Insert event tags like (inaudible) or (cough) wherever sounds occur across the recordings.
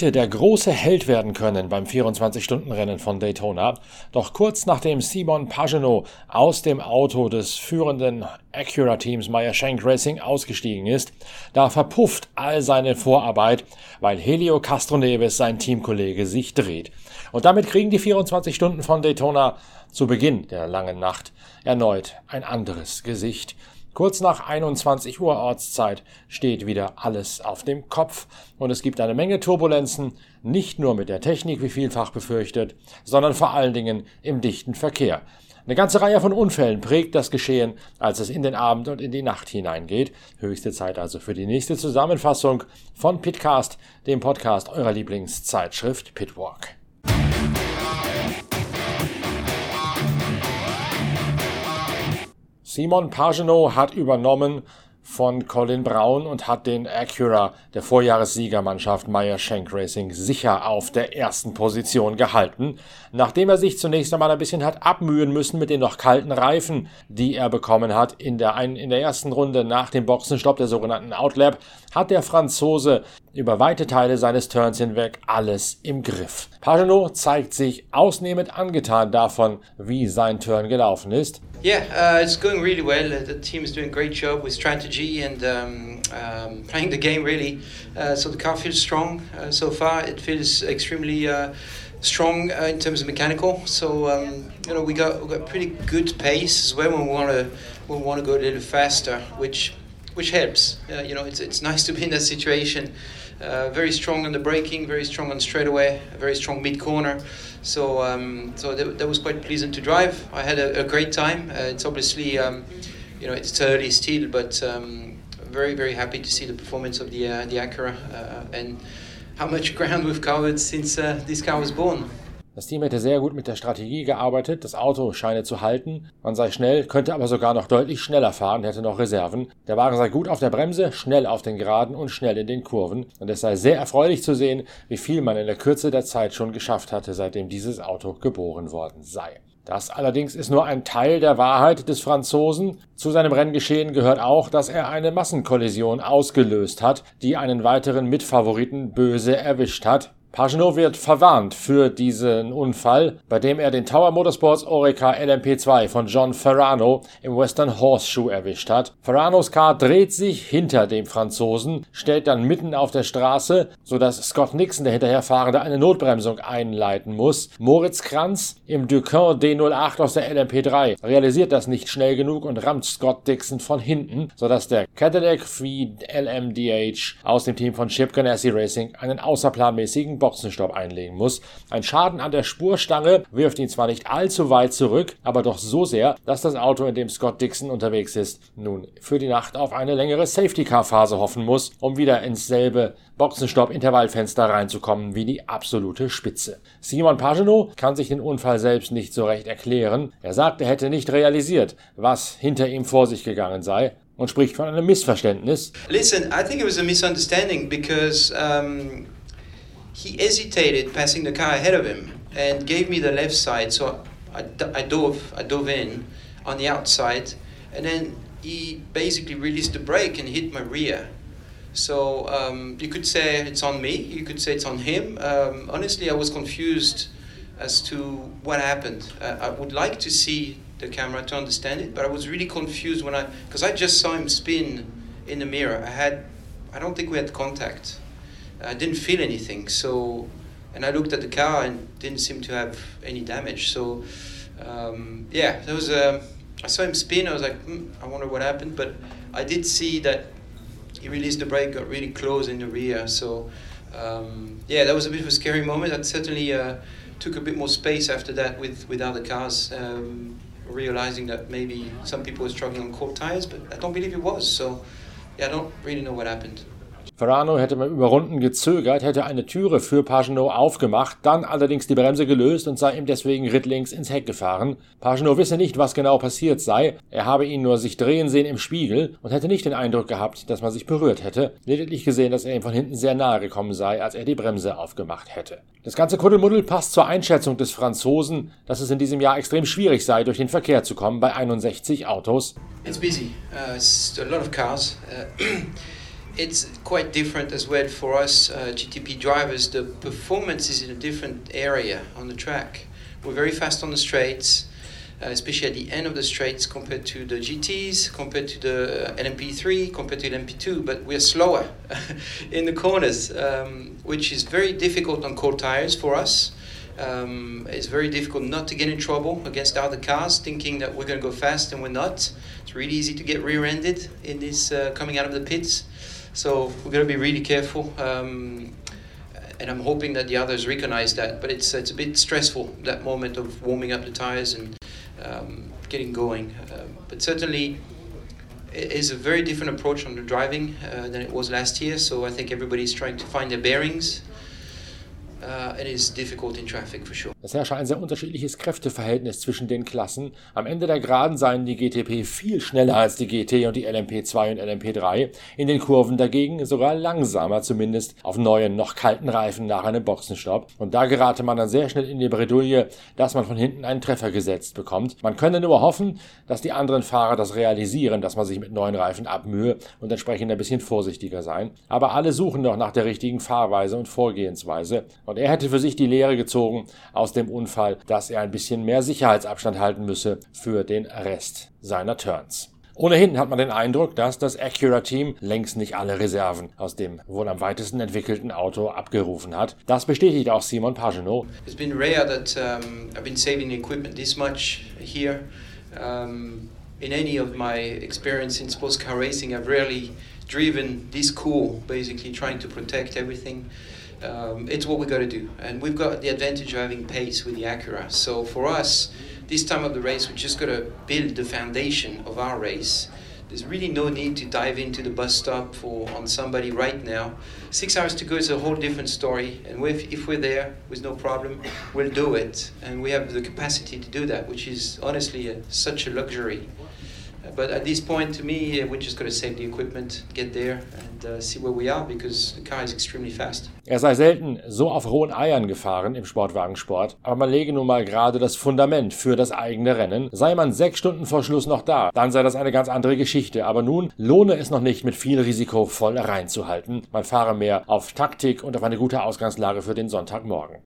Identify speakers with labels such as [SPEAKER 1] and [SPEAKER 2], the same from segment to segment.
[SPEAKER 1] hätte der große Held werden können beim 24-Stunden-Rennen von Daytona, doch kurz nachdem Simon Pagenaud aus dem Auto des führenden Acura-Teams Meyer Shank Racing ausgestiegen ist, da verpufft all seine Vorarbeit, weil Helio Castroneves, sein Teamkollege, sich dreht. Und damit kriegen die 24 Stunden von Daytona zu Beginn der langen Nacht erneut ein anderes Gesicht. Kurz nach 21 Uhr Ortszeit steht wieder alles auf dem Kopf und es gibt eine Menge Turbulenzen, nicht nur mit der Technik, wie vielfach befürchtet, sondern vor allen Dingen im dichten Verkehr. Eine ganze Reihe von Unfällen prägt das Geschehen, als es in den Abend und in die Nacht hineingeht. Höchste Zeit also für die nächste Zusammenfassung von Pitcast, dem Podcast eurer Lieblingszeitschrift Pitwalk. Simon Pagenaud hat übernommen von Colin Brown und hat den Acura der Vorjahressiegermannschaft Meyer Shank Racing sicher auf der ersten Position gehalten, nachdem er sich zunächst einmal ein bisschen hat abmühen müssen mit den noch kalten Reifen, die er bekommen hat in der, in der ersten Runde nach dem Boxenstopp der sogenannten Outlap, hat der Franzose über weite Teile seines Turns hinweg alles im Griff. Pagenaud zeigt sich ausnehmend angetan davon, wie sein Turn gelaufen ist.
[SPEAKER 2] Yeah, uh, it's going really well. The team is doing a great job with strategy and um, um, playing the game really. Uh, so the car feels strong uh, so far. It feels extremely uh, strong uh, in terms of mechanical. So um, you know we got we got pretty good pace as well when we want to we want to go a little faster, which which helps. Uh, you know it's it's nice to be in that situation. very strong on the braking, very strong on straightaway, very strong mid corner. So, um, so that, that, was quite pleasant to drive. I had a, a great time. Uh, it's obviously, um, you know, it's early still, but um, very, very happy to see the performance of the uh, the Acura uh, and how much (laughs) ground we've covered since uh, this car was born.
[SPEAKER 1] Das Team hätte sehr gut mit der Strategie gearbeitet, das Auto scheine zu halten, man sei schnell, könnte aber sogar noch deutlich schneller fahren, hätte noch Reserven. Der Wagen sei gut auf der Bremse, schnell auf den Geraden und schnell in den Kurven. Und es sei sehr erfreulich zu sehen, wie viel man in der Kürze der Zeit schon geschafft hatte, seitdem dieses Auto geboren worden sei. Das allerdings ist nur ein Teil der Wahrheit des Franzosen. Zu seinem Renngeschehen gehört auch, dass er eine Massenkollision ausgelöst hat, die einen weiteren Mitfavoriten böse erwischt hat. Pagenaud wird verwarnt für diesen Unfall, bei dem er den Tower Motorsports Oreca LMP2 von John Ferrano im Western Horseshoe erwischt hat. Ferranos Car dreht sich hinter dem Franzosen, stellt dann mitten auf der Straße, sodass Scott Nixon, der hinterherfahrende, eine Notbremsung einleiten muss. Moritz Kranz im Ducin D08 aus der LMP3 realisiert das nicht schnell genug und rammt Scott Dixon von hinten, sodass der Cadillac Feed LMDH aus dem Team von Chip Ganassi Racing einen außerplanmäßigen Boxenstopp einlegen muss. Ein Schaden an der Spurstange wirft ihn zwar nicht allzu weit zurück, aber doch so sehr, dass das Auto, in dem Scott Dixon unterwegs ist, nun für die Nacht auf eine längere Safety-Car-Phase hoffen muss, um wieder ins selbe Boxenstopp-Intervallfenster reinzukommen wie die absolute Spitze. Simon Pagenaud kann sich den Unfall selbst nicht so recht erklären. Er sagt, er hätte nicht realisiert, was hinter ihm vor sich gegangen sei und spricht von einem Missverständnis.
[SPEAKER 2] Listen, I think it was a misunderstanding because um he hesitated passing the car ahead of him and gave me the left side. So I, I dove, I dove in on the outside, and then he basically released the brake and hit my rear. So um, you could say it's on me. You could say it's on him. Um, honestly, I was confused as to what happened. Uh, I would like to see the camera to understand it, but I was really confused when I because I just saw him spin in the mirror. I had, I don't think we had contact. I didn't feel anything. So, and I looked at the car and didn't seem to have any damage. So, um, yeah, there was a. I saw him spin. I was like, hmm, I wonder what happened. But I did see that he released the brake, got really close in the rear. So, um, yeah, that was a bit of a scary moment. I certainly uh, took a bit more space after that with with other cars. Um, realizing that maybe some people were struggling on cold tires, but I don't believe it was. So, yeah, I don't really know what happened.
[SPEAKER 1] Ferrano hätte über Runden gezögert, hätte eine Türe für Pagenot aufgemacht, dann allerdings die Bremse gelöst und sei ihm deswegen rittlings ins Heck gefahren. Pagenot wisse nicht, was genau passiert sei, er habe ihn nur sich drehen sehen im Spiegel und hätte nicht den Eindruck gehabt, dass man sich berührt hätte, lediglich gesehen, dass er ihm von hinten sehr nahe gekommen sei, als er die Bremse aufgemacht hätte. Das ganze Kuddelmuddel passt zur Einschätzung des Franzosen, dass es in diesem Jahr extrem schwierig sei, durch den Verkehr zu kommen bei 61 Autos.
[SPEAKER 2] It's busy. Uh, it's a lot of cars. Uh (clears throat) it's quite different as well for us uh, GTP drivers. The performance is in a different area on the track. We're very fast on the straights, uh, especially at the end of the straights compared to the GTs, compared to the LMP3, compared to the LMP2, but we're slower (laughs) in the corners, um, which is very difficult on cold tires for us. Um, it's very difficult not to get in trouble against other cars, thinking that we're going to go fast and we're not. It's really easy to get rear-ended in this uh, coming out of the pits. So we're going to be really careful. Um, and I'm hoping that the others recognize that. But it's it's a bit stressful that moment of warming up the tires and um, getting going. Um, but certainly, it is a very different approach on the driving uh, than it was last year. So I think everybody's trying to find their bearings.
[SPEAKER 1] Es herrsche ein sehr unterschiedliches Kräfteverhältnis zwischen den Klassen. Am Ende der Geraden seien die GTP viel schneller als die GT und die LMP2 und LMP3. In den Kurven dagegen sogar langsamer, zumindest auf neuen, noch kalten Reifen nach einem Boxenstopp. Und da gerate man dann sehr schnell in die Bredouille, dass man von hinten einen Treffer gesetzt bekommt. Man könne nur hoffen, dass die anderen Fahrer das realisieren, dass man sich mit neuen Reifen abmühe und entsprechend ein bisschen vorsichtiger sein. Aber alle suchen noch nach der richtigen Fahrweise und Vorgehensweise. Und er hätte für sich die Lehre gezogen aus dem Unfall, dass er ein bisschen mehr Sicherheitsabstand halten müsse für den Rest seiner Turns. Ohnehin hat man den Eindruck, dass das Acura-Team längst nicht alle Reserven aus dem wohl am weitesten entwickelten Auto abgerufen hat. Das bestätigt auch Simon Pagenaud.
[SPEAKER 2] It's been rare that um, I've been saving equipment this much here. Um, in any of my experience in sports car racing, I've rarely driven this cool, basically trying to protect everything. um, it's what we've got to do. And we've got the advantage of having pace with the Acura. So for us, this time of the race, we just got to build the foundation of our race. There's really no need to dive into the bus stop for on somebody right now. Six hours to go is a whole different story, and if, if we're there with no problem, we'll do it, and we have the capacity to do that, which is honestly a, such a luxury. But at this point, to me, we're just going to save the equipment, get there, and uh, see where we are because the car is extremely fast.
[SPEAKER 1] Er sei selten so auf rohen Eiern gefahren im Sportwagensport, aber man lege nun mal gerade das Fundament für das eigene Rennen. Sei man sechs Stunden vor Schluss noch da, dann sei das eine ganz andere Geschichte. Aber nun lohne es noch nicht, mit viel Risiko voll reinzuhalten. Man fahre mehr auf Taktik und auf eine gute Ausgangslage für den Sonntagmorgen.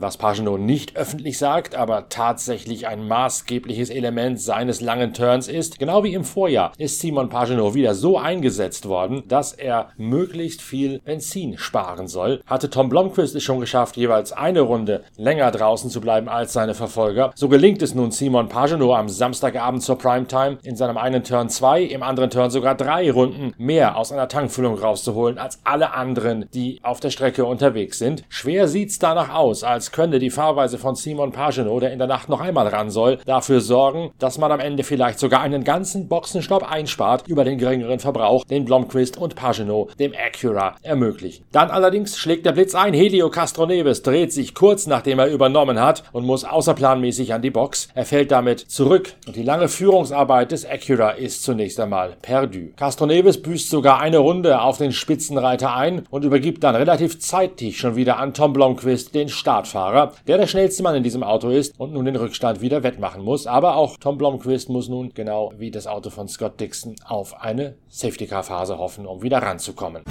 [SPEAKER 1] Was Pagenaud nicht öffentlich sagt, aber tatsächlich ein maßgebliches Element seines langen Turns ist. Genau wie im Vorjahr ist Simon Pagenaud wieder so eingesetzt worden, dass er möglichst viel Benzin sparen soll. Hatte Tom Blomqvist es schon geschafft, jeweils eine Runde länger draußen zu bleiben als seine Verfolger. So gelingt es nun Simon Pagenaud am Samstagabend zur Primetime in seinem einen Turn zwei, im anderen Turn sogar drei Runden mehr aus einer Tankfüllung rauszuholen als alle anderen, die auf der Strecke unterwegs sind. Schwer sieht's danach aus, als als könne die Fahrweise von Simon Pagenaud, der in der Nacht noch einmal ran soll, dafür sorgen, dass man am Ende vielleicht sogar einen ganzen Boxenstopp einspart über den geringeren Verbrauch, den Blomqvist und Pagenaud dem Acura ermöglichen. Dann allerdings schlägt der Blitz ein, Helio Castroneves dreht sich kurz nachdem er übernommen hat und muss außerplanmäßig an die Box. Er fällt damit zurück und die lange Führungsarbeit des Acura ist zunächst einmal perdu. Castroneves büßt sogar eine Runde auf den Spitzenreiter ein und übergibt dann relativ zeitig schon wieder an Tom Blomqvist den Startfahrer. Fahrer, der der schnellste Mann in diesem Auto ist und nun den Rückstand wieder wettmachen muss. Aber auch Tom Blomqvist muss nun, genau wie das Auto von Scott Dixon, auf eine Safety-Car-Phase hoffen, um wieder ranzukommen.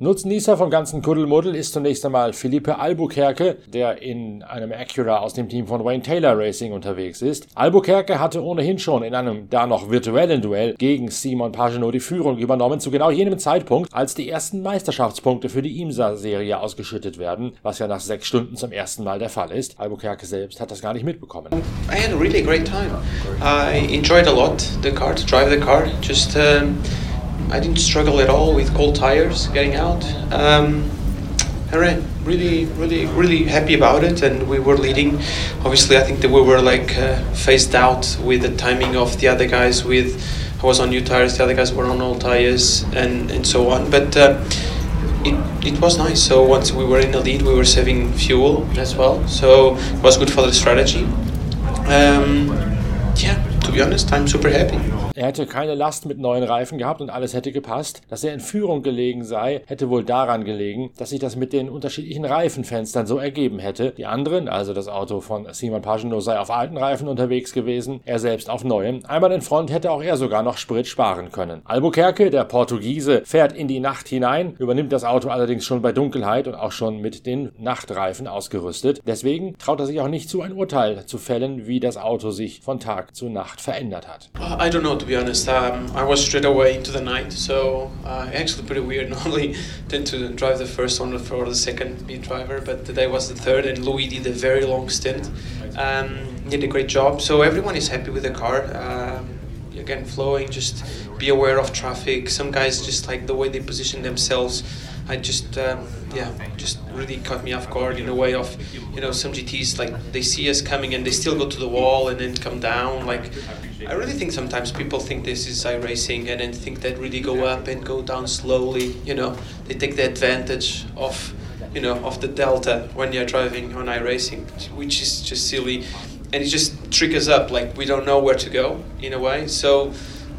[SPEAKER 1] Nutznießer vom ganzen Kuddelmuddel ist zunächst einmal Felipe Albuquerque, der in einem Acura aus dem Team von Wayne Taylor Racing unterwegs ist. Albuquerque hatte ohnehin schon in einem da noch virtuellen Duell gegen Simon Pagenaud die Führung übernommen, zu genau jenem Zeitpunkt, als die ersten Meisterschaftspunkte für die IMSA-Serie ausgeschüttet werden, was ja nach sechs Stunden zum ersten Mal der Fall ist. Albuquerque selbst hat das gar nicht mitbekommen.
[SPEAKER 2] I had a really great time. I enjoyed a lot the car, to drive the car. Just um I didn't struggle at all with cold tires getting out. Um, I ran really, really, really happy about it, and we were leading. Obviously, I think that we were like uh, phased out with the timing of the other guys. With I was on new tires, the other guys were on old tires, and and so on. But uh, it, it was nice. So once we were in the lead, we were saving fuel as well. So it was good for the strategy. Um, yeah, to be honest, I'm super happy.
[SPEAKER 1] Er hätte keine Last mit neuen Reifen gehabt und alles hätte gepasst. Dass er in Führung gelegen sei, hätte wohl daran gelegen, dass sich das mit den unterschiedlichen Reifenfenstern so ergeben hätte. Die anderen, also das Auto von Simon Pagino, sei auf alten Reifen unterwegs gewesen, er selbst auf neuen. Einmal in Front hätte auch er sogar noch Sprit sparen können. Albuquerque, der Portugiese, fährt in die Nacht hinein, übernimmt das Auto allerdings schon bei Dunkelheit und auch schon mit den Nachtreifen ausgerüstet. Deswegen traut er sich auch nicht zu, ein Urteil zu fällen, wie das Auto sich von Tag zu Nacht verändert hat.
[SPEAKER 3] I don't know, to be honest. Um, I was straight away into the night, so uh, actually pretty weird. (laughs) Normally, tend to drive the first one for the second beat driver, but today was the third, and Louis did a very long stint. Um, did a great job, so everyone is happy with the car. Um, again, flowing, just be aware of traffic. Some guys just like the way they position themselves. I just um, yeah, just really caught me off guard in a way of you know some GTs like they see us coming and they still go to the wall and then come down. Like I really think sometimes people think this is iRacing and then think that really go up and go down slowly. You know, they take the advantage of you know of the delta when you're driving on iRacing, which is just silly, and it just triggers up like we don't know where to go in a way. So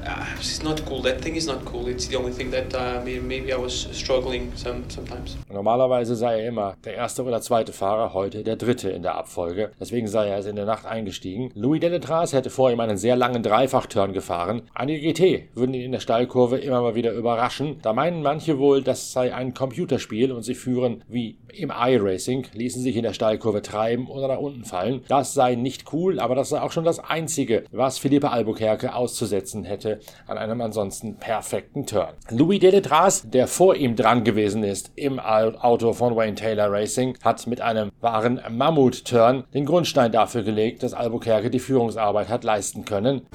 [SPEAKER 3] uh, it's not cool. That thing is not cool. It's the only thing that uh, maybe I was struggling some, sometimes.
[SPEAKER 1] Normalerweise sei er immer der erste oder zweite Fahrer, heute der dritte in der Abfolge. Deswegen sei er in der Nacht eingestiegen. Louis Deletras hätte vor ihm einen sehr langen Dreifachturn gefahren. Einige GT würden ihn in der Steilkurve immer mal wieder überraschen. Da meinen manche wohl, das sei ein Computerspiel und sie führen wie im iRacing, ließen sich in der Steilkurve treiben oder nach unten fallen. Das sei nicht cool, aber das sei auch schon das Einzige, was Philippe Albuquerque auszusetzen hätte an einem ansonsten perfekten Turn. Louis Deletras, der vor ihm dran gewesen ist im Auto von Wayne Taylor Racing, hat mit einem wahren Mammut-Turn den Grundstein dafür gelegt, dass Albuquerque die Führungsarbeit hat leisten können.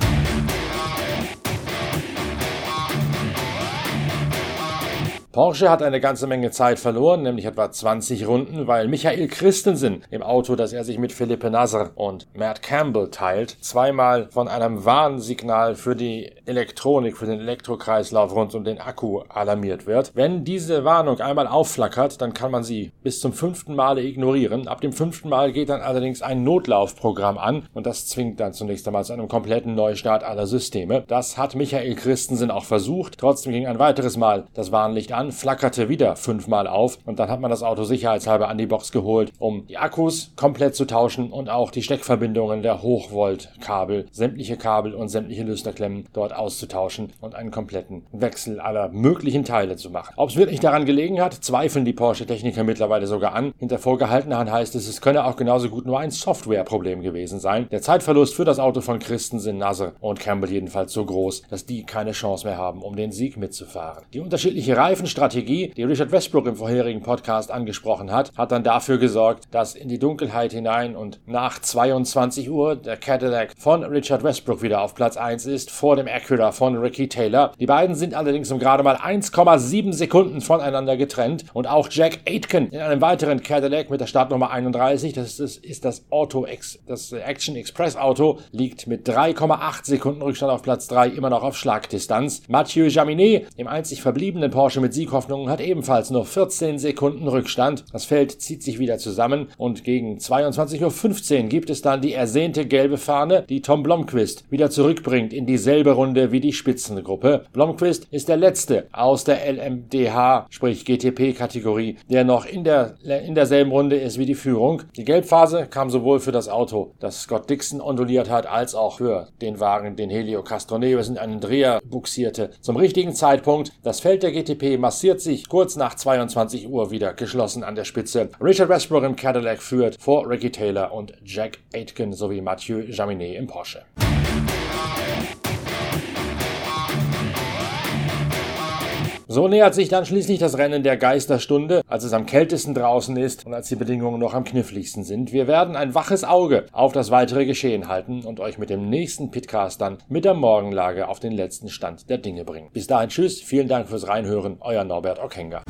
[SPEAKER 1] Porsche hat eine ganze Menge Zeit verloren, nämlich etwa 20 Runden, weil Michael Christensen im Auto, das er sich mit Philippe Nasser und Matt Campbell teilt, zweimal von einem Warnsignal für die Elektronik, für den Elektrokreislauf rund um den Akku alarmiert wird. Wenn diese Warnung einmal aufflackert, dann kann man sie bis zum fünften Male ignorieren. Ab dem fünften Mal geht dann allerdings ein Notlaufprogramm an und das zwingt dann zunächst einmal zu einem kompletten Neustart aller Systeme. Das hat Michael Christensen auch versucht. Trotzdem ging ein weiteres Mal das Warnlicht an flackerte wieder fünfmal auf und dann hat man das Auto sicherheitshalber an die Box geholt, um die Akkus komplett zu tauschen und auch die Steckverbindungen der Hochvoltkabel, sämtliche Kabel und sämtliche Lüsterklemmen dort auszutauschen und einen kompletten Wechsel aller möglichen Teile zu machen. Ob es wirklich daran gelegen hat, zweifeln die Porsche-Techniker mittlerweile sogar an. Hinter vorgehaltener Hand heißt es, es könne auch genauso gut nur ein Softwareproblem gewesen sein. Der Zeitverlust für das Auto von Christensen, Nasser und Campbell jedenfalls so groß, dass die keine Chance mehr haben, um den Sieg mitzufahren. Die unterschiedliche Reifen Strategie, die Richard Westbrook im vorherigen Podcast angesprochen hat, hat dann dafür gesorgt, dass in die Dunkelheit hinein und nach 22 Uhr der Cadillac von Richard Westbrook wieder auf Platz 1 ist, vor dem Acura von Ricky Taylor. Die beiden sind allerdings um gerade mal 1,7 Sekunden voneinander getrennt und auch Jack Aitken in einem weiteren Cadillac mit der Startnummer 31, das ist, ist das Auto, das Action Express Auto, liegt mit 3,8 Sekunden Rückstand auf Platz 3 immer noch auf Schlagdistanz. Mathieu Jaminet im einzig verbliebenen Porsche mit Sieghoffnungen hat ebenfalls nur 14 Sekunden Rückstand. Das Feld zieht sich wieder zusammen und gegen 22.15 Uhr gibt es dann die ersehnte gelbe Fahne, die Tom Blomqvist wieder zurückbringt in dieselbe Runde wie die Spitzengruppe. Blomqvist ist der letzte aus der LMDH, sprich GTP-Kategorie, der noch in, der, in derselben Runde ist wie die Führung. Die Gelbphase kam sowohl für das Auto, das Scott Dixon onduliert hat, als auch für den Wagen, den Helio Castroneves in einen Dreher buxierte. Zum richtigen Zeitpunkt das Feld der GTP massiert sich kurz nach 22 Uhr wieder geschlossen an der Spitze. Richard Westbrook im Cadillac führt vor Ricky Taylor und Jack Aitken sowie Mathieu Jaminet im Porsche. So nähert sich dann schließlich das Rennen der Geisterstunde, als es am kältesten draußen ist und als die Bedingungen noch am kniffligsten sind. Wir werden ein waches Auge auf das weitere Geschehen halten und euch mit dem nächsten Pitcast dann mit der Morgenlage auf den letzten Stand der Dinge bringen. Bis dahin tschüss, vielen Dank fürs Reinhören, euer Norbert Okenga.